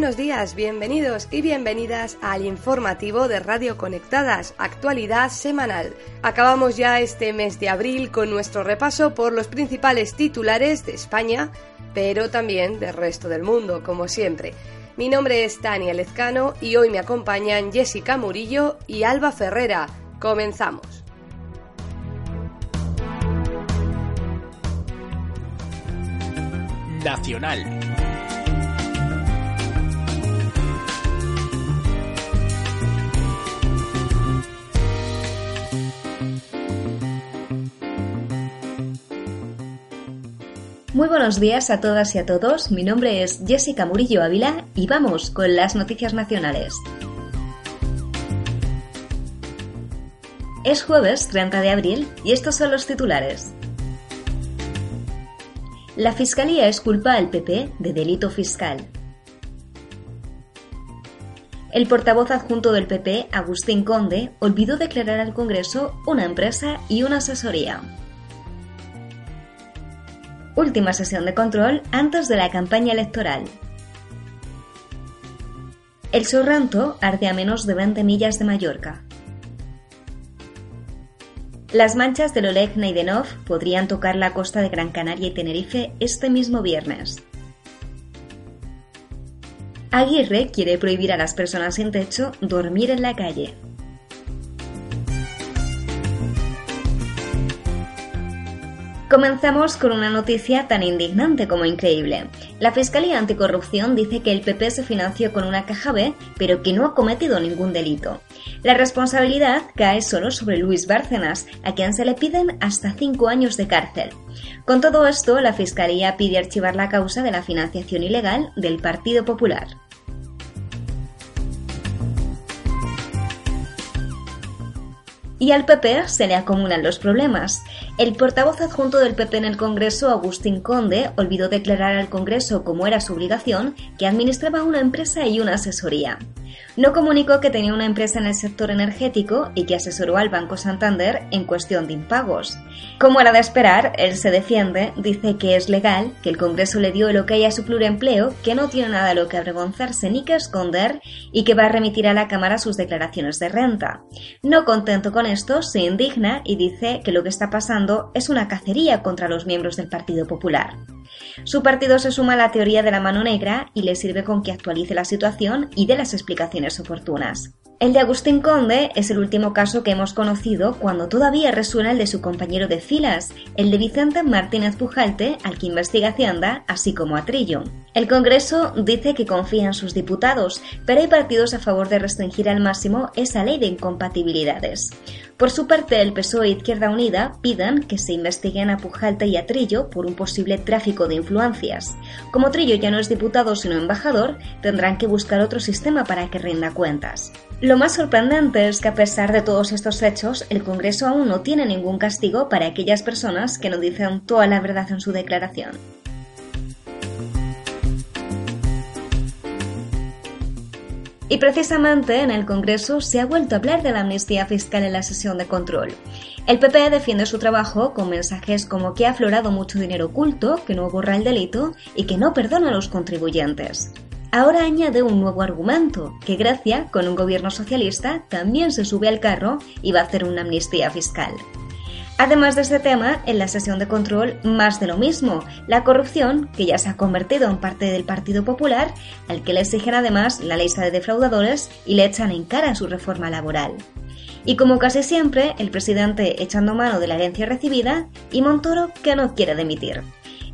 Buenos días, bienvenidos y bienvenidas al informativo de Radio Conectadas, actualidad semanal. Acabamos ya este mes de abril con nuestro repaso por los principales titulares de España, pero también del resto del mundo, como siempre. Mi nombre es Tania Lezcano y hoy me acompañan Jessica Murillo y Alba Ferrera. Comenzamos. Nacional. Muy buenos días a todas y a todos. Mi nombre es Jessica Murillo Ávila y vamos con las noticias nacionales. Es jueves 30 de abril y estos son los titulares. La Fiscalía exculpa al PP de delito fiscal. El portavoz adjunto del PP, Agustín Conde, olvidó declarar al Congreso una empresa y una asesoría última sesión de control antes de la campaña electoral. El Sorranto arde a menos de 20 millas de Mallorca. Las manchas del Oleg Naidenov podrían tocar la costa de Gran Canaria y Tenerife este mismo viernes. Aguirre quiere prohibir a las personas sin techo dormir en la calle. Comenzamos con una noticia tan indignante como increíble. La Fiscalía Anticorrupción dice que el PP se financió con una caja B, pero que no ha cometido ningún delito. La responsabilidad cae solo sobre Luis Bárcenas, a quien se le piden hasta cinco años de cárcel. Con todo esto, la Fiscalía pide archivar la causa de la financiación ilegal del Partido Popular. y al PP se le acumulan los problemas. El portavoz adjunto del PP en el Congreso, Agustín Conde, olvidó declarar al Congreso, como era su obligación, que administraba una empresa y una asesoría. No comunicó que tenía una empresa en el sector energético y que asesoró al Banco Santander en cuestión de impagos. Como era de esperar, él se defiende, dice que es legal, que el Congreso le dio el ok a su pluriempleo, que no tiene nada lo que avergonzarse ni que esconder y que va a remitir a la Cámara sus declaraciones de renta. No contento con esto, se indigna y dice que lo que está pasando es una cacería contra los miembros del Partido Popular. Su partido se suma a la teoría de la mano negra y le sirve con que actualice la situación y dé las explicaciones oportunas. El de Agustín Conde es el último caso que hemos conocido cuando todavía resuena el de su compañero de filas, el de Vicente Martínez Pujalte, al que investiga Hacienda, así como a Trillo. El Congreso dice que confía en sus diputados, pero hay partidos a favor de restringir al máximo esa ley de incompatibilidades. Por su parte, el PSOE e Izquierda Unida piden que se investiguen a Pujalte y a Trillo por un posible tráfico de influencias. Como Trillo ya no es diputado sino embajador, tendrán que buscar otro sistema para que rinda cuentas. Lo más sorprendente es que a pesar de todos estos hechos, el Congreso aún no tiene ningún castigo para aquellas personas que no dicen toda la verdad en su declaración. Y precisamente en el Congreso se ha vuelto a hablar de la amnistía fiscal en la sesión de control. El PP defiende su trabajo con mensajes como que ha aflorado mucho dinero oculto, que no borra el delito y que no perdona a los contribuyentes. Ahora añade un nuevo argumento, que Grecia, con un gobierno socialista, también se sube al carro y va a hacer una amnistía fiscal. Además de este tema, en la sesión de control, más de lo mismo, la corrupción, que ya se ha convertido en parte del Partido Popular, al que le exigen además la lista de defraudadores y le echan en cara su reforma laboral. Y como casi siempre, el presidente echando mano de la herencia recibida y Montoro que no quiere demitir.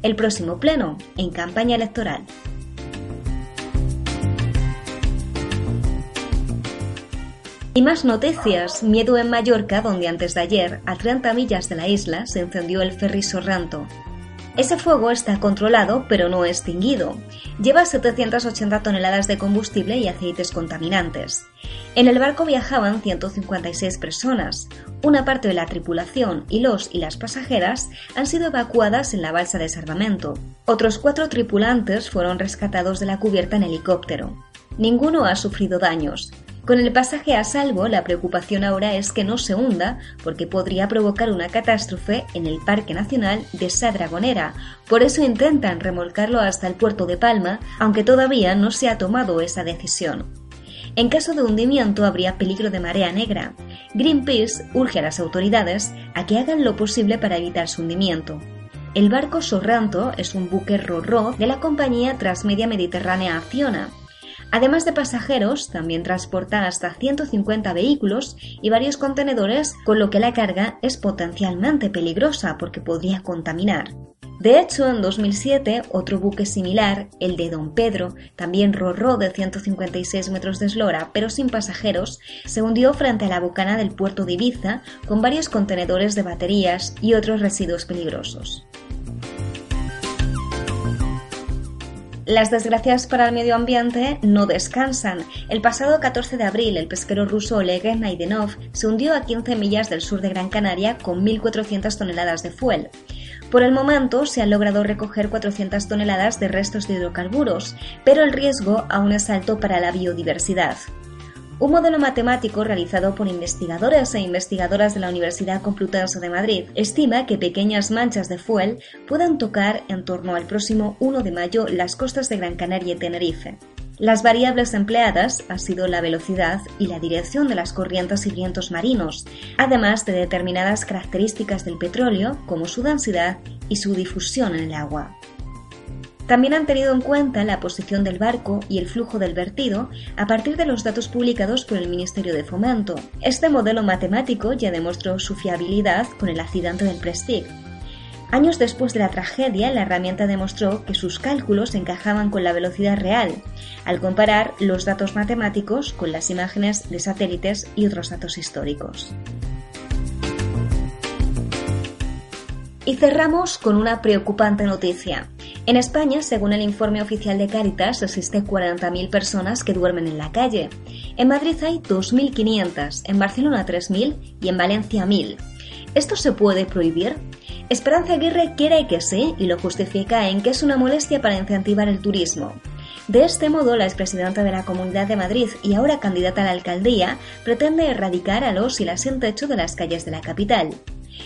El próximo pleno, en campaña electoral. Y más noticias. Miedo en Mallorca, donde antes de ayer, a 30 millas de la isla, se encendió el ferry Sorranto. Ese fuego está controlado, pero no extinguido. Lleva 780 toneladas de combustible y aceites contaminantes. En el barco viajaban 156 personas. Una parte de la tripulación y los y las pasajeras han sido evacuadas en la balsa de salvamento. Otros cuatro tripulantes fueron rescatados de la cubierta en helicóptero. Ninguno ha sufrido daños. Con el pasaje a salvo, la preocupación ahora es que no se hunda porque podría provocar una catástrofe en el Parque Nacional de Sadragonera. Por eso intentan remolcarlo hasta el puerto de Palma, aunque todavía no se ha tomado esa decisión. En caso de hundimiento habría peligro de marea negra. Greenpeace urge a las autoridades a que hagan lo posible para evitar su hundimiento. El barco Sorranto es un buque RORO de la compañía Transmedia Mediterránea Acciona. Además de pasajeros, también transporta hasta 150 vehículos y varios contenedores, con lo que la carga es potencialmente peligrosa porque podría contaminar. De hecho, en 2007, otro buque similar, el de Don Pedro, también rorró de 156 metros de eslora, pero sin pasajeros, se hundió frente a la bocana del puerto de Ibiza con varios contenedores de baterías y otros residuos peligrosos. Las desgracias para el medio ambiente no descansan. El pasado 14 de abril, el pesquero ruso Oleg Maidenov se hundió a 15 millas del sur de Gran Canaria con 1.400 toneladas de fuel. Por el momento se han logrado recoger 400 toneladas de restos de hidrocarburos, pero el riesgo aún es alto para la biodiversidad. Un modelo matemático realizado por investigadores e investigadoras de la Universidad Complutense de Madrid estima que pequeñas manchas de fuel puedan tocar en torno al próximo 1 de mayo las costas de Gran Canaria y Tenerife. Las variables empleadas han sido la velocidad y la dirección de las corrientes y vientos marinos, además de determinadas características del petróleo como su densidad y su difusión en el agua. También han tenido en cuenta la posición del barco y el flujo del vertido a partir de los datos publicados por el Ministerio de Fomento. Este modelo matemático ya demostró su fiabilidad con el accidente del Prestige. Años después de la tragedia, la herramienta demostró que sus cálculos encajaban con la velocidad real, al comparar los datos matemáticos con las imágenes de satélites y otros datos históricos. Y cerramos con una preocupante noticia. En España, según el informe oficial de Cáritas, existen 40.000 personas que duermen en la calle. En Madrid hay 2.500, en Barcelona 3.000 y en Valencia 1.000. ¿Esto se puede prohibir? Esperanza Aguirre quiere que sí y lo justifica en que es una molestia para incentivar el turismo. De este modo, la expresidenta de la Comunidad de Madrid y ahora candidata a la alcaldía pretende erradicar a los y las sin techo de las calles de la capital.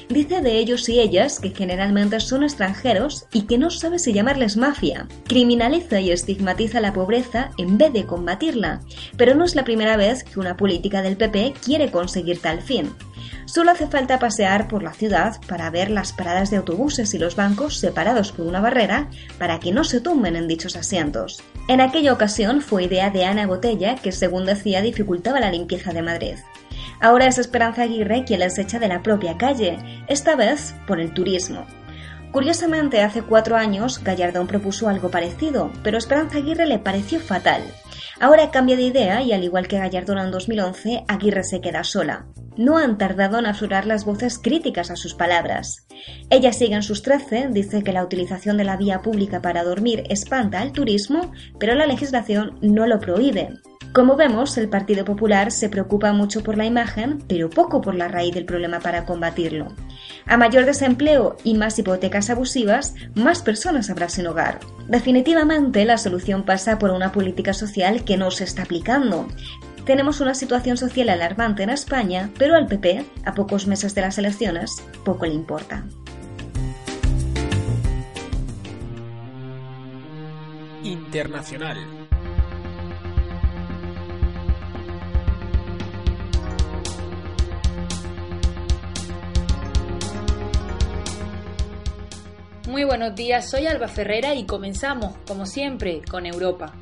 Dice de ellos y ellas que generalmente son extranjeros y que no sabe si llamarles mafia. Criminaliza y estigmatiza la pobreza en vez de combatirla, pero no es la primera vez que una política del PP quiere conseguir tal fin. Solo hace falta pasear por la ciudad para ver las paradas de autobuses y los bancos separados por una barrera para que no se tumben en dichos asientos. En aquella ocasión fue idea de Ana Botella que, según decía, dificultaba la limpieza de Madrid. Ahora es Esperanza Aguirre quien les echa de la propia calle, esta vez por el turismo. Curiosamente, hace cuatro años Gallardón propuso algo parecido, pero Esperanza Aguirre le pareció fatal. Ahora cambia de idea y al igual que Gallardón en 2011, Aguirre se queda sola. No han tardado en aflorar las voces críticas a sus palabras. Ella sigue en sus trece, dice que la utilización de la vía pública para dormir espanta al turismo, pero la legislación no lo prohíbe. Como vemos, el Partido Popular se preocupa mucho por la imagen, pero poco por la raíz del problema para combatirlo. A mayor desempleo y más hipotecas abusivas, más personas habrá sin hogar. Definitivamente, la solución pasa por una política social que no se está aplicando. Tenemos una situación social alarmante en España, pero al PP, a pocos meses de las elecciones, poco le importa. Internacional. Muy buenos días, soy Alba Ferrera y comenzamos, como siempre, con Europa.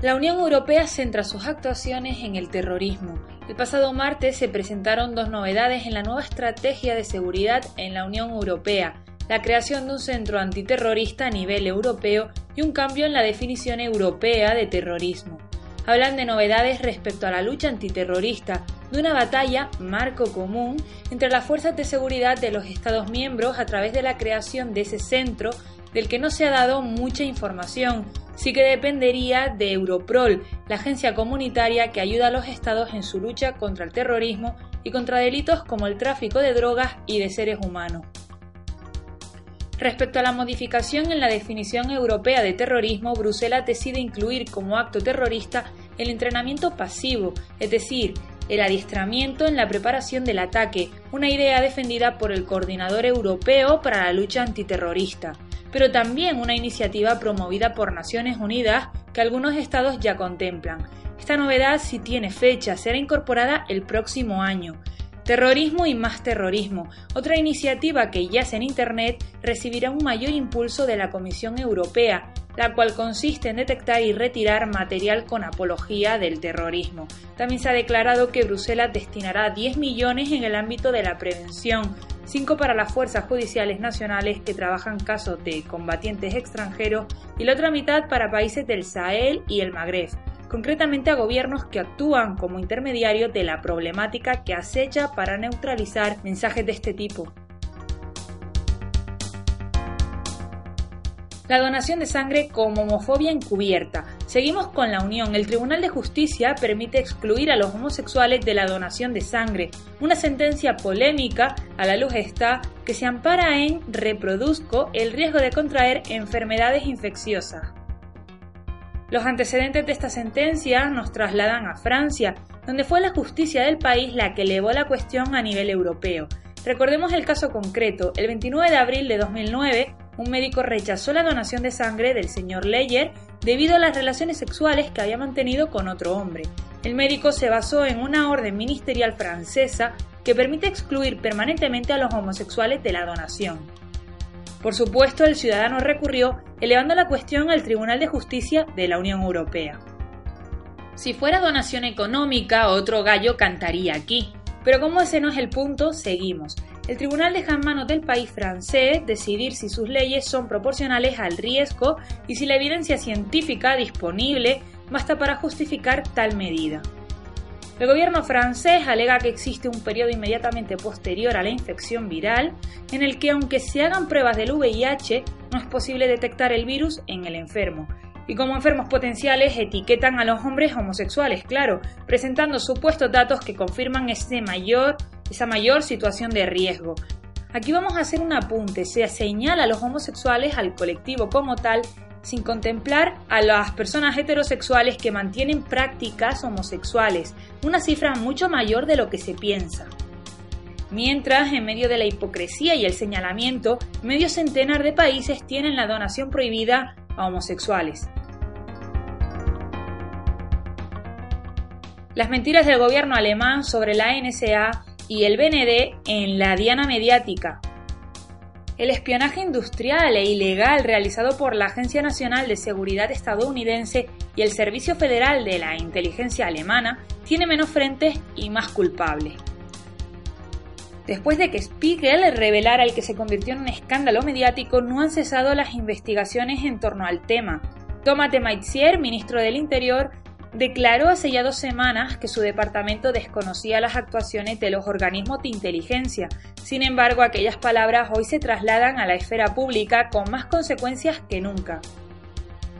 La Unión Europea centra sus actuaciones en el terrorismo. El pasado martes se presentaron dos novedades en la nueva estrategia de seguridad en la Unión Europea, la creación de un centro antiterrorista a nivel europeo y un cambio en la definición europea de terrorismo. Hablan de novedades respecto a la lucha antiterrorista, de una batalla marco común entre las fuerzas de seguridad de los Estados miembros a través de la creación de ese centro del que no se ha dado mucha información, sí que dependería de Europrol, la agencia comunitaria que ayuda a los estados en su lucha contra el terrorismo y contra delitos como el tráfico de drogas y de seres humanos. Respecto a la modificación en la definición europea de terrorismo, Bruselas decide incluir como acto terrorista el entrenamiento pasivo, es decir, el adiestramiento en la preparación del ataque, una idea defendida por el Coordinador Europeo para la Lucha Antiterrorista, pero también una iniciativa promovida por Naciones Unidas que algunos estados ya contemplan. Esta novedad, si tiene fecha, será incorporada el próximo año. Terrorismo y más terrorismo. Otra iniciativa que yace en Internet recibirá un mayor impulso de la Comisión Europea, la cual consiste en detectar y retirar material con apología del terrorismo. También se ha declarado que Bruselas destinará 10 millones en el ámbito de la prevención, 5 para las fuerzas judiciales nacionales que trabajan casos de combatientes extranjeros y la otra mitad para países del Sahel y el Magreb concretamente a gobiernos que actúan como intermediarios de la problemática que acecha para neutralizar mensajes de este tipo. La donación de sangre como homofobia encubierta. Seguimos con la unión. El Tribunal de Justicia permite excluir a los homosexuales de la donación de sangre. Una sentencia polémica, a la luz está, que se ampara en reproduzco el riesgo de contraer enfermedades infecciosas. Los antecedentes de esta sentencia nos trasladan a Francia, donde fue la justicia del país la que elevó la cuestión a nivel europeo. Recordemos el caso concreto. El 29 de abril de 2009, un médico rechazó la donación de sangre del señor Leyer debido a las relaciones sexuales que había mantenido con otro hombre. El médico se basó en una orden ministerial francesa que permite excluir permanentemente a los homosexuales de la donación. Por supuesto, el ciudadano recurrió, elevando la cuestión al Tribunal de Justicia de la Unión Europea. Si fuera donación económica, otro gallo cantaría aquí. Pero como ese no es el punto, seguimos. El tribunal deja en manos del país francés decidir si sus leyes son proporcionales al riesgo y si la evidencia científica disponible basta para justificar tal medida. El gobierno francés alega que existe un periodo inmediatamente posterior a la infección viral en el que aunque se hagan pruebas del VIH no es posible detectar el virus en el enfermo. Y como enfermos potenciales etiquetan a los hombres homosexuales, claro, presentando supuestos datos que confirman mayor, esa mayor situación de riesgo. Aquí vamos a hacer un apunte, se señala a los homosexuales al colectivo como tal sin contemplar a las personas heterosexuales que mantienen prácticas homosexuales, una cifra mucho mayor de lo que se piensa. Mientras, en medio de la hipocresía y el señalamiento, medio centenar de países tienen la donación prohibida a homosexuales. Las mentiras del gobierno alemán sobre la NSA y el BND en la diana mediática, el espionaje industrial e ilegal realizado por la Agencia Nacional de Seguridad estadounidense y el Servicio Federal de la Inteligencia alemana tiene menos frentes y más culpables. Después de que Spiegel revelara el que se convirtió en un escándalo mediático, no han cesado las investigaciones en torno al tema. Thomas de Maizière, ministro del Interior, declaró hace ya dos semanas que su departamento desconocía las actuaciones de los organismos de inteligencia. Sin embargo, aquellas palabras hoy se trasladan a la esfera pública con más consecuencias que nunca.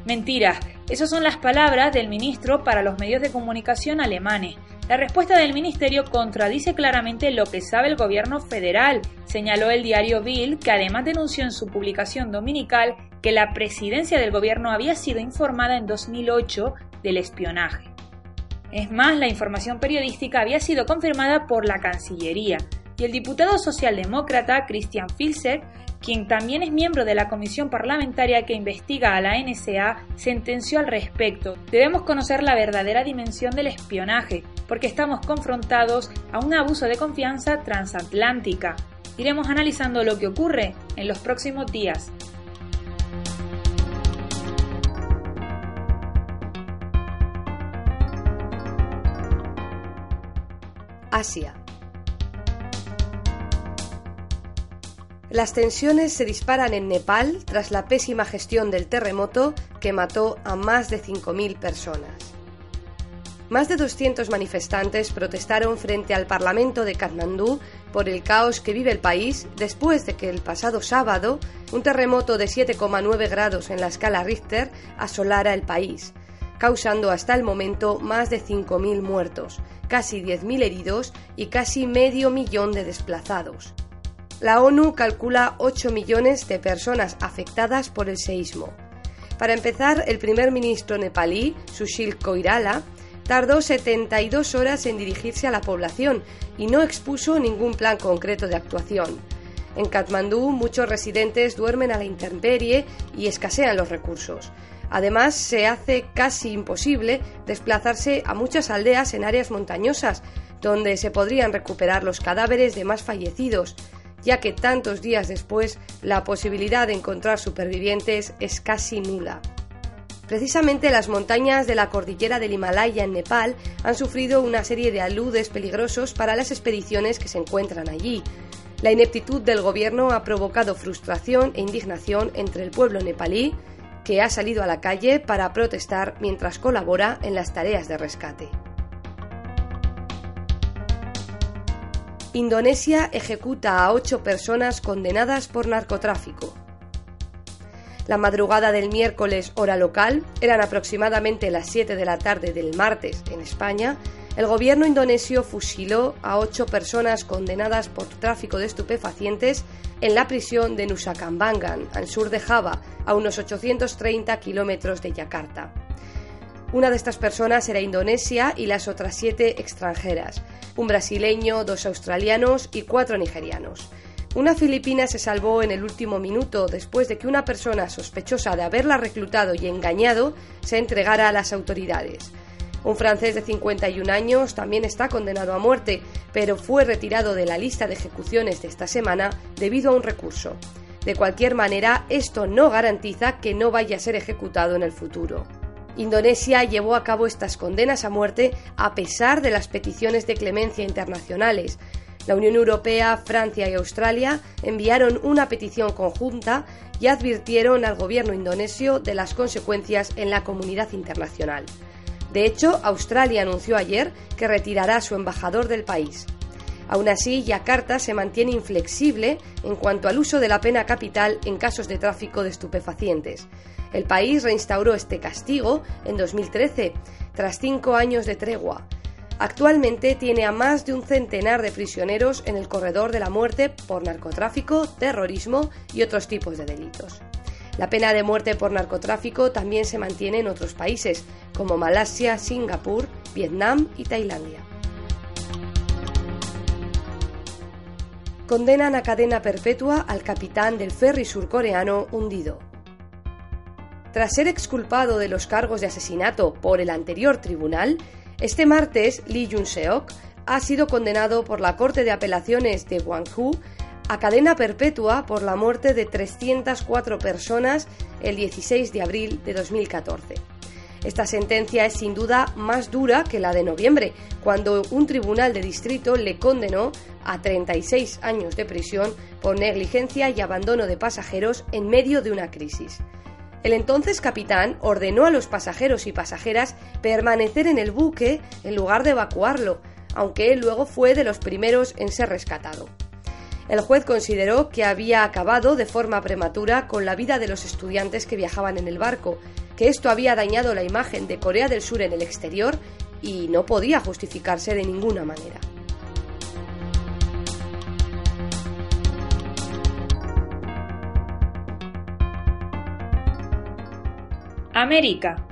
Mentira, esas son las palabras del ministro para los medios de comunicación alemanes. La respuesta del ministerio contradice claramente lo que sabe el gobierno federal, señaló el diario Bill, que además denunció en su publicación dominical que la presidencia del gobierno había sido informada en 2008 del espionaje. Es más, la información periodística había sido confirmada por la Cancillería y el diputado socialdemócrata Christian Filzer, quien también es miembro de la comisión parlamentaria que investiga a la NSA, sentenció al respecto. Debemos conocer la verdadera dimensión del espionaje, porque estamos confrontados a un abuso de confianza transatlántica. Iremos analizando lo que ocurre en los próximos días. Asia. Las tensiones se disparan en Nepal tras la pésima gestión del terremoto que mató a más de 5.000 personas. más de 200 manifestantes protestaron frente al Parlamento de Katmandú por el caos que vive el país después de que el pasado sábado un terremoto de 7,9 grados en la escala Richter asolara el país, causando hasta el momento más de 5.000 muertos, casi 10.000 heridos y casi medio millón de desplazados. La ONU calcula 8 millones de personas afectadas por el seísmo. Para empezar, el primer ministro nepalí, Sushil Koirala, tardó 72 horas en dirigirse a la población y no expuso ningún plan concreto de actuación. En Katmandú muchos residentes duermen a la intemperie y escasean los recursos. Además, se hace casi imposible desplazarse a muchas aldeas en áreas montañosas, donde se podrían recuperar los cadáveres de más fallecidos, ya que tantos días después la posibilidad de encontrar supervivientes es casi nula. Precisamente las montañas de la cordillera del Himalaya en Nepal han sufrido una serie de aludes peligrosos para las expediciones que se encuentran allí. La ineptitud del gobierno ha provocado frustración e indignación entre el pueblo nepalí, que ha salido a la calle para protestar mientras colabora en las tareas de rescate. Indonesia ejecuta a ocho personas condenadas por narcotráfico. La madrugada del miércoles hora local, eran aproximadamente las 7 de la tarde del martes en España, el gobierno indonesio fusiló a ocho personas condenadas por tráfico de estupefacientes en la prisión de Nusa Kambangan, al sur de Java, a unos 830 kilómetros de Yakarta. Una de estas personas era indonesia y las otras siete extranjeras, un brasileño, dos australianos y cuatro nigerianos. Una filipina se salvó en el último minuto después de que una persona sospechosa de haberla reclutado y engañado se entregara a las autoridades. Un francés de 51 años también está condenado a muerte, pero fue retirado de la lista de ejecuciones de esta semana debido a un recurso. De cualquier manera, esto no garantiza que no vaya a ser ejecutado en el futuro. Indonesia llevó a cabo estas condenas a muerte a pesar de las peticiones de clemencia internacionales, la Unión Europea, Francia y Australia enviaron una petición conjunta y advirtieron al gobierno indonesio de las consecuencias en la comunidad internacional. De hecho, Australia anunció ayer que retirará a su embajador del país. Aún así, Yakarta se mantiene inflexible en cuanto al uso de la pena capital en casos de tráfico de estupefacientes. El país reinstauró este castigo en 2013, tras cinco años de tregua. Actualmente tiene a más de un centenar de prisioneros en el corredor de la muerte por narcotráfico, terrorismo y otros tipos de delitos. La pena de muerte por narcotráfico también se mantiene en otros países, como Malasia, Singapur, Vietnam y Tailandia. Condenan a cadena perpetua al capitán del ferry surcoreano hundido. Tras ser exculpado de los cargos de asesinato por el anterior tribunal, este martes, Lee Jun-seok ha sido condenado por la Corte de Apelaciones de Gwangju a cadena perpetua por la muerte de 304 personas el 16 de abril de 2014. Esta sentencia es sin duda más dura que la de noviembre, cuando un tribunal de distrito le condenó a 36 años de prisión por negligencia y abandono de pasajeros en medio de una crisis. El entonces capitán ordenó a los pasajeros y pasajeras permanecer en el buque en lugar de evacuarlo, aunque él luego fue de los primeros en ser rescatado. El juez consideró que había acabado de forma prematura con la vida de los estudiantes que viajaban en el barco, que esto había dañado la imagen de Corea del Sur en el exterior y no podía justificarse de ninguna manera. América.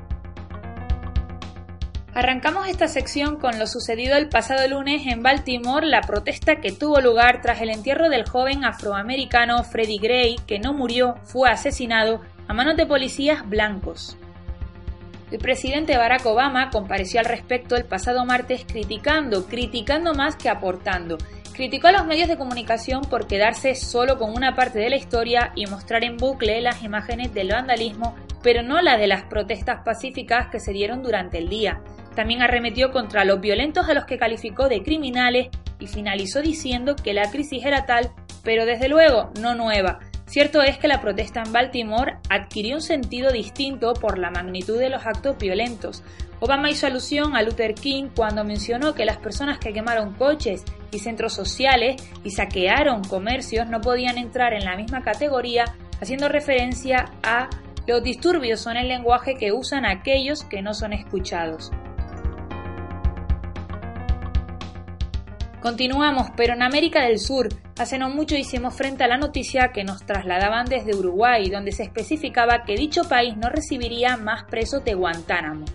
Arrancamos esta sección con lo sucedido el pasado lunes en Baltimore, la protesta que tuvo lugar tras el entierro del joven afroamericano Freddie Gray, que no murió, fue asesinado a manos de policías blancos. El presidente Barack Obama compareció al respecto el pasado martes criticando, criticando más que aportando. Criticó a los medios de comunicación por quedarse solo con una parte de la historia y mostrar en bucle las imágenes del vandalismo pero no la de las protestas pacíficas que se dieron durante el día. También arremetió contra los violentos a los que calificó de criminales y finalizó diciendo que la crisis era tal, pero desde luego no nueva. Cierto es que la protesta en Baltimore adquirió un sentido distinto por la magnitud de los actos violentos. Obama hizo alusión a Luther King cuando mencionó que las personas que quemaron coches y centros sociales y saquearon comercios no podían entrar en la misma categoría, haciendo referencia a los disturbios son el lenguaje que usan aquellos que no son escuchados. Continuamos, pero en América del Sur, hace no mucho hicimos frente a la noticia que nos trasladaban desde Uruguay, donde se especificaba que dicho país no recibiría más presos de Guantánamo.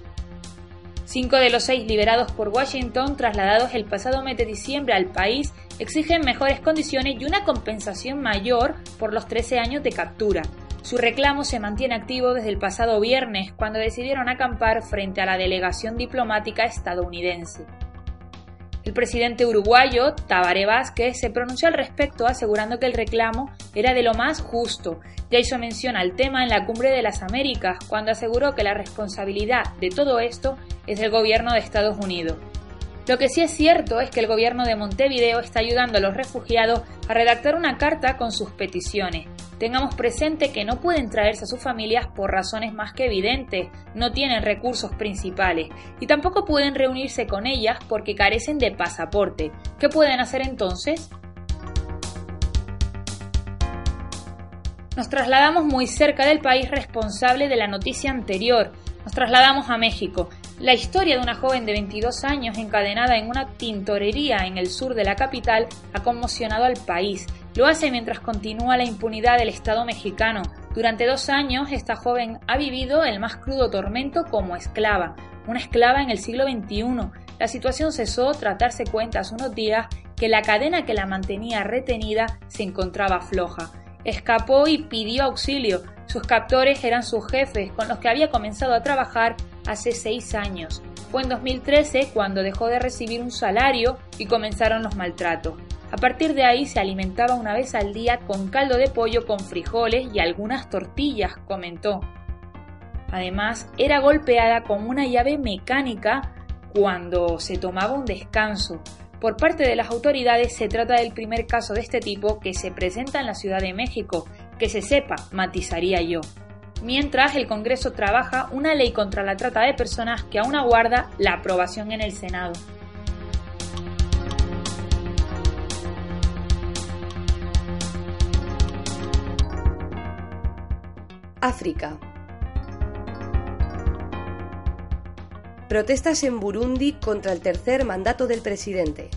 Cinco de los seis liberados por Washington, trasladados el pasado mes de diciembre al país, exigen mejores condiciones y una compensación mayor por los 13 años de captura. Su reclamo se mantiene activo desde el pasado viernes, cuando decidieron acampar frente a la delegación diplomática estadounidense. El presidente uruguayo, Tabaré Vázquez, se pronunció al respecto asegurando que el reclamo era de lo más justo. Ya hizo mención al tema en la Cumbre de las Américas, cuando aseguró que la responsabilidad de todo esto es del gobierno de Estados Unidos. Lo que sí es cierto es que el gobierno de Montevideo está ayudando a los refugiados a redactar una carta con sus peticiones. Tengamos presente que no pueden traerse a sus familias por razones más que evidentes, no tienen recursos principales y tampoco pueden reunirse con ellas porque carecen de pasaporte. ¿Qué pueden hacer entonces? Nos trasladamos muy cerca del país responsable de la noticia anterior. Nos trasladamos a México. La historia de una joven de 22 años encadenada en una tintorería en el sur de la capital ha conmocionado al país. Lo hace mientras continúa la impunidad del Estado mexicano. Durante dos años, esta joven ha vivido el más crudo tormento como esclava, una esclava en el siglo XXI. La situación cesó tras darse cuenta hace unos días que la cadena que la mantenía retenida se encontraba floja. Escapó y pidió auxilio. Sus captores eran sus jefes, con los que había comenzado a trabajar hace seis años. Fue en 2013 cuando dejó de recibir un salario y comenzaron los maltratos. A partir de ahí se alimentaba una vez al día con caldo de pollo con frijoles y algunas tortillas, comentó. Además, era golpeada con una llave mecánica cuando se tomaba un descanso. Por parte de las autoridades se trata del primer caso de este tipo que se presenta en la Ciudad de México. Que se sepa, matizaría yo mientras el Congreso trabaja una ley contra la trata de personas que aún aguarda la aprobación en el Senado. África. Protestas en Burundi contra el tercer mandato del presidente.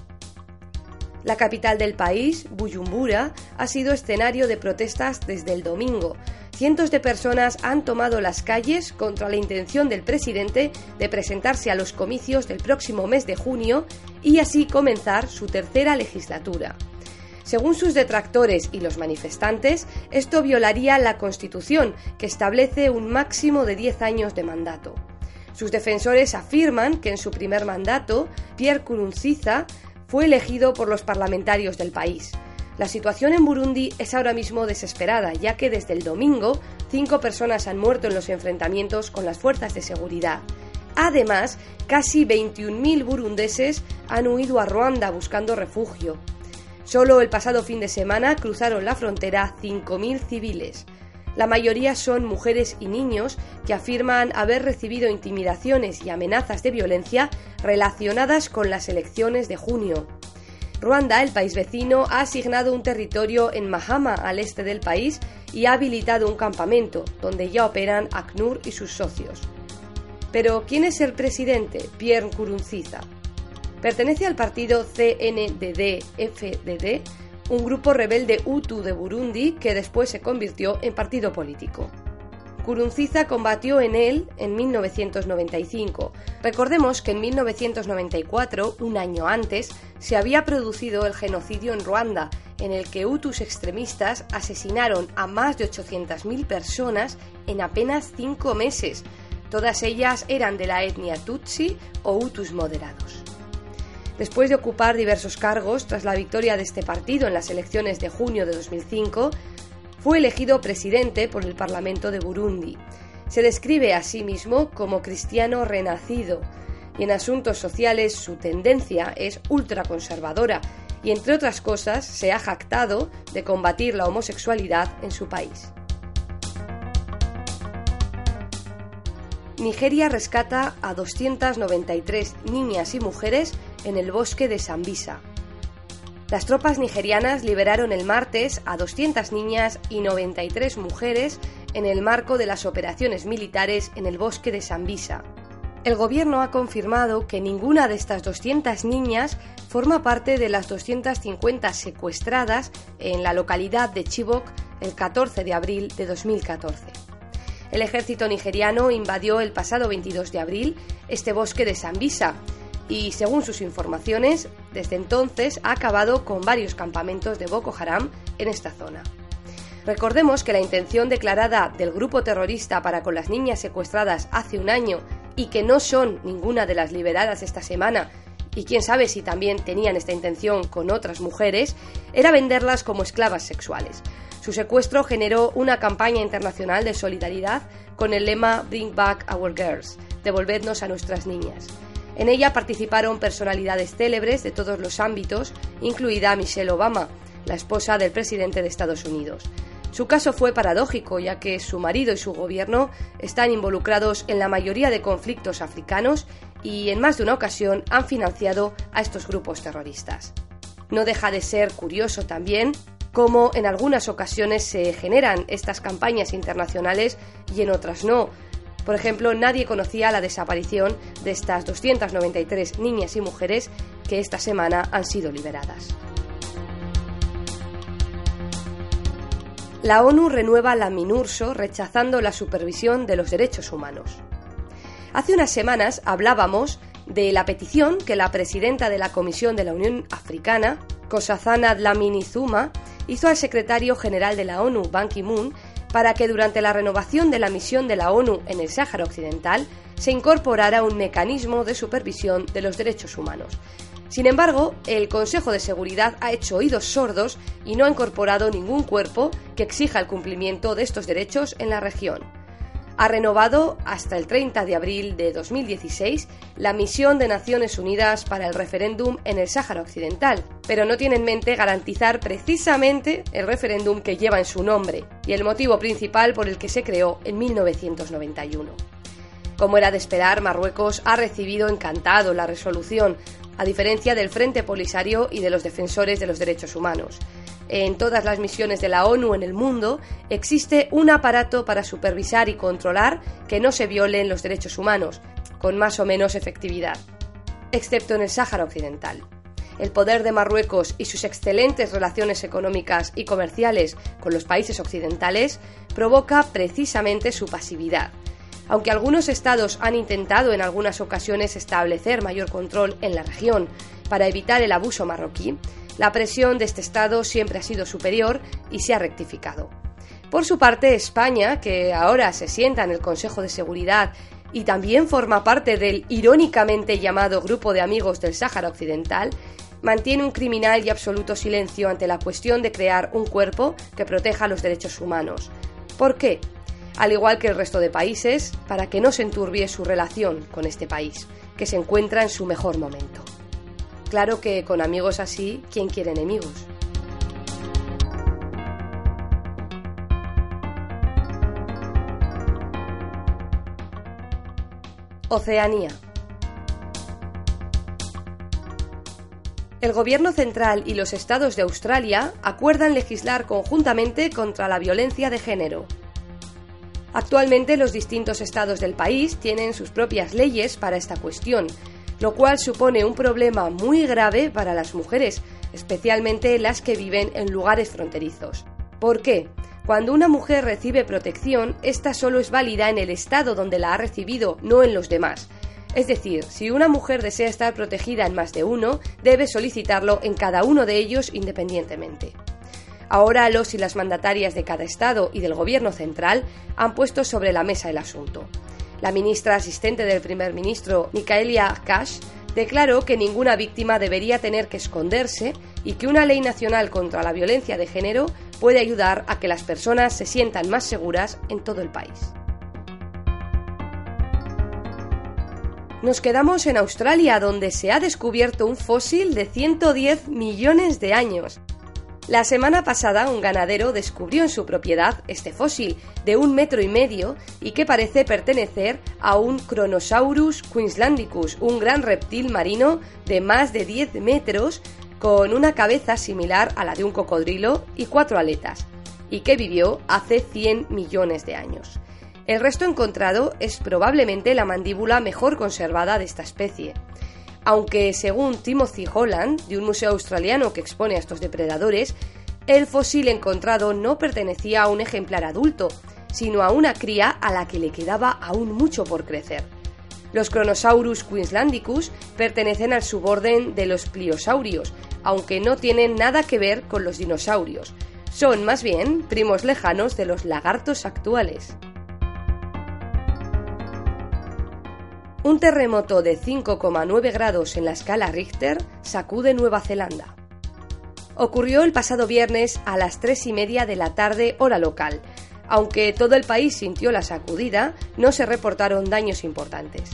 La capital del país, Bujumbura, ha sido escenario de protestas desde el domingo, cientos de personas han tomado las calles contra la intención del presidente de presentarse a los comicios del próximo mes de junio y así comenzar su tercera legislatura. Según sus detractores y los manifestantes, esto violaría la Constitución, que establece un máximo de 10 años de mandato. Sus defensores afirman que en su primer mandato, Pierre Kurunziza fue elegido por los parlamentarios del país. La situación en Burundi es ahora mismo desesperada, ya que desde el domingo cinco personas han muerto en los enfrentamientos con las fuerzas de seguridad. Además, casi 21.000 burundeses han huido a Ruanda buscando refugio. Solo el pasado fin de semana cruzaron la frontera 5.000 civiles. La mayoría son mujeres y niños que afirman haber recibido intimidaciones y amenazas de violencia relacionadas con las elecciones de junio. Ruanda, el país vecino, ha asignado un territorio en Mahama, al este del país, y ha habilitado un campamento, donde ya operan ACNUR y sus socios. Pero, ¿quién es el presidente? Pierre Nkurunziza. Pertenece al partido CNDD-FDD, un grupo rebelde Hutu de Burundi que después se convirtió en partido político. Kurunziza combatió en él en 1995. Recordemos que en 1994, un año antes, se había producido el genocidio en Ruanda, en el que Hutus extremistas asesinaron a más de 800.000 personas en apenas cinco meses. Todas ellas eran de la etnia Tutsi o Hutus moderados. Después de ocupar diversos cargos tras la victoria de este partido en las elecciones de junio de 2005, fue elegido presidente por el Parlamento de Burundi. Se describe a sí mismo como cristiano renacido y en asuntos sociales su tendencia es ultraconservadora y entre otras cosas se ha jactado de combatir la homosexualidad en su país. Nigeria rescata a 293 niñas y mujeres en el bosque de Sambisa. Las tropas nigerianas liberaron el martes a 200 niñas y 93 mujeres en el marco de las operaciones militares en el bosque de Sambisa. El gobierno ha confirmado que ninguna de estas 200 niñas forma parte de las 250 secuestradas en la localidad de Chibok el 14 de abril de 2014. El ejército nigeriano invadió el pasado 22 de abril este bosque de Sambisa y, según sus informaciones, desde entonces ha acabado con varios campamentos de Boko Haram en esta zona. Recordemos que la intención declarada del grupo terrorista para con las niñas secuestradas hace un año y que no son ninguna de las liberadas esta semana, y quién sabe si también tenían esta intención con otras mujeres, era venderlas como esclavas sexuales. Su secuestro generó una campaña internacional de solidaridad con el lema Bring Back Our Girls, devolvednos a nuestras niñas. En ella participaron personalidades célebres de todos los ámbitos, incluida Michelle Obama, la esposa del presidente de Estados Unidos. Su caso fue paradójico, ya que su marido y su gobierno están involucrados en la mayoría de conflictos africanos y en más de una ocasión han financiado a estos grupos terroristas. No deja de ser curioso también cómo en algunas ocasiones se generan estas campañas internacionales y en otras no. Por ejemplo, nadie conocía la desaparición de estas 293 niñas y mujeres que esta semana han sido liberadas. La ONU renueva la MINURSO rechazando la supervisión de los derechos humanos. Hace unas semanas hablábamos de la petición que la presidenta de la Comisión de la Unión Africana, Kosazana Dlamini Zuma, hizo al secretario general de la ONU, Ban Ki-moon, para que durante la renovación de la misión de la ONU en el Sáhara Occidental se incorporara un mecanismo de supervisión de los derechos humanos. Sin embargo, el Consejo de Seguridad ha hecho oídos sordos y no ha incorporado ningún cuerpo que exija el cumplimiento de estos derechos en la región ha renovado hasta el 30 de abril de 2016 la misión de Naciones Unidas para el referéndum en el Sáhara Occidental, pero no tiene en mente garantizar precisamente el referéndum que lleva en su nombre y el motivo principal por el que se creó en 1991. Como era de esperar, Marruecos ha recibido encantado la resolución, a diferencia del Frente Polisario y de los defensores de los derechos humanos en todas las misiones de la ONU en el mundo, existe un aparato para supervisar y controlar que no se violen los derechos humanos, con más o menos efectividad, excepto en el Sáhara Occidental. El poder de Marruecos y sus excelentes relaciones económicas y comerciales con los países occidentales provoca precisamente su pasividad. Aunque algunos estados han intentado en algunas ocasiones establecer mayor control en la región para evitar el abuso marroquí, la presión de este Estado siempre ha sido superior y se ha rectificado. Por su parte, España, que ahora se sienta en el Consejo de Seguridad y también forma parte del irónicamente llamado Grupo de Amigos del Sáhara Occidental, mantiene un criminal y absoluto silencio ante la cuestión de crear un cuerpo que proteja los derechos humanos. ¿Por qué? Al igual que el resto de países, para que no se enturbie su relación con este país, que se encuentra en su mejor momento. Claro que con amigos así, ¿quién quiere enemigos? Oceanía. El Gobierno central y los estados de Australia acuerdan legislar conjuntamente contra la violencia de género. Actualmente los distintos estados del país tienen sus propias leyes para esta cuestión, lo cual supone un problema muy grave para las mujeres, especialmente las que viven en lugares fronterizos. ¿Por qué? Cuando una mujer recibe protección, esta solo es válida en el estado donde la ha recibido, no en los demás. Es decir, si una mujer desea estar protegida en más de uno, debe solicitarlo en cada uno de ellos independientemente. Ahora los y las mandatarias de cada estado y del gobierno central han puesto sobre la mesa el asunto. La ministra asistente del primer ministro, Micaelia Cash, declaró que ninguna víctima debería tener que esconderse y que una ley nacional contra la violencia de género puede ayudar a que las personas se sientan más seguras en todo el país. Nos quedamos en Australia, donde se ha descubierto un fósil de 110 millones de años. La semana pasada un ganadero descubrió en su propiedad este fósil de un metro y medio y que parece pertenecer a un Chronosaurus queenslandicus, un gran reptil marino de más de 10 metros con una cabeza similar a la de un cocodrilo y cuatro aletas, y que vivió hace 100 millones de años. El resto encontrado es probablemente la mandíbula mejor conservada de esta especie aunque según Timothy Holland, de un museo australiano que expone a estos depredadores, el fósil encontrado no pertenecía a un ejemplar adulto, sino a una cría a la que le quedaba aún mucho por crecer. Los Chronosaurus queenslandicus pertenecen al suborden de los pliosaurios, aunque no tienen nada que ver con los dinosaurios. Son más bien primos lejanos de los lagartos actuales. Un terremoto de 5,9 grados en la escala Richter sacude Nueva Zelanda. Ocurrió el pasado viernes a las 3 y media de la tarde hora local. Aunque todo el país sintió la sacudida, no se reportaron daños importantes.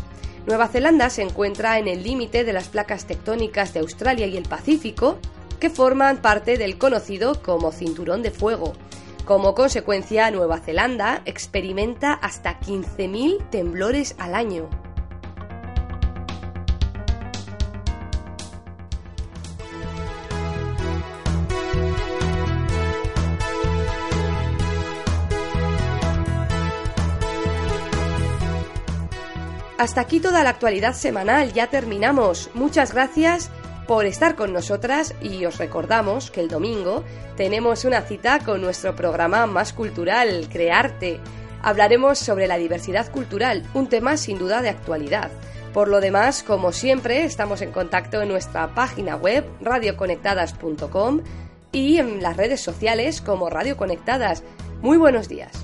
Nueva Zelanda se encuentra en el límite de las placas tectónicas de Australia y el Pacífico, que forman parte del conocido como Cinturón de Fuego. Como consecuencia, Nueva Zelanda experimenta hasta 15.000 temblores al año. Hasta aquí toda la actualidad semanal, ya terminamos. Muchas gracias por estar con nosotras y os recordamos que el domingo tenemos una cita con nuestro programa más cultural, Crearte. Hablaremos sobre la diversidad cultural, un tema sin duda de actualidad. Por lo demás, como siempre, estamos en contacto en nuestra página web radioconectadas.com y en las redes sociales como Radio Conectadas. Muy buenos días.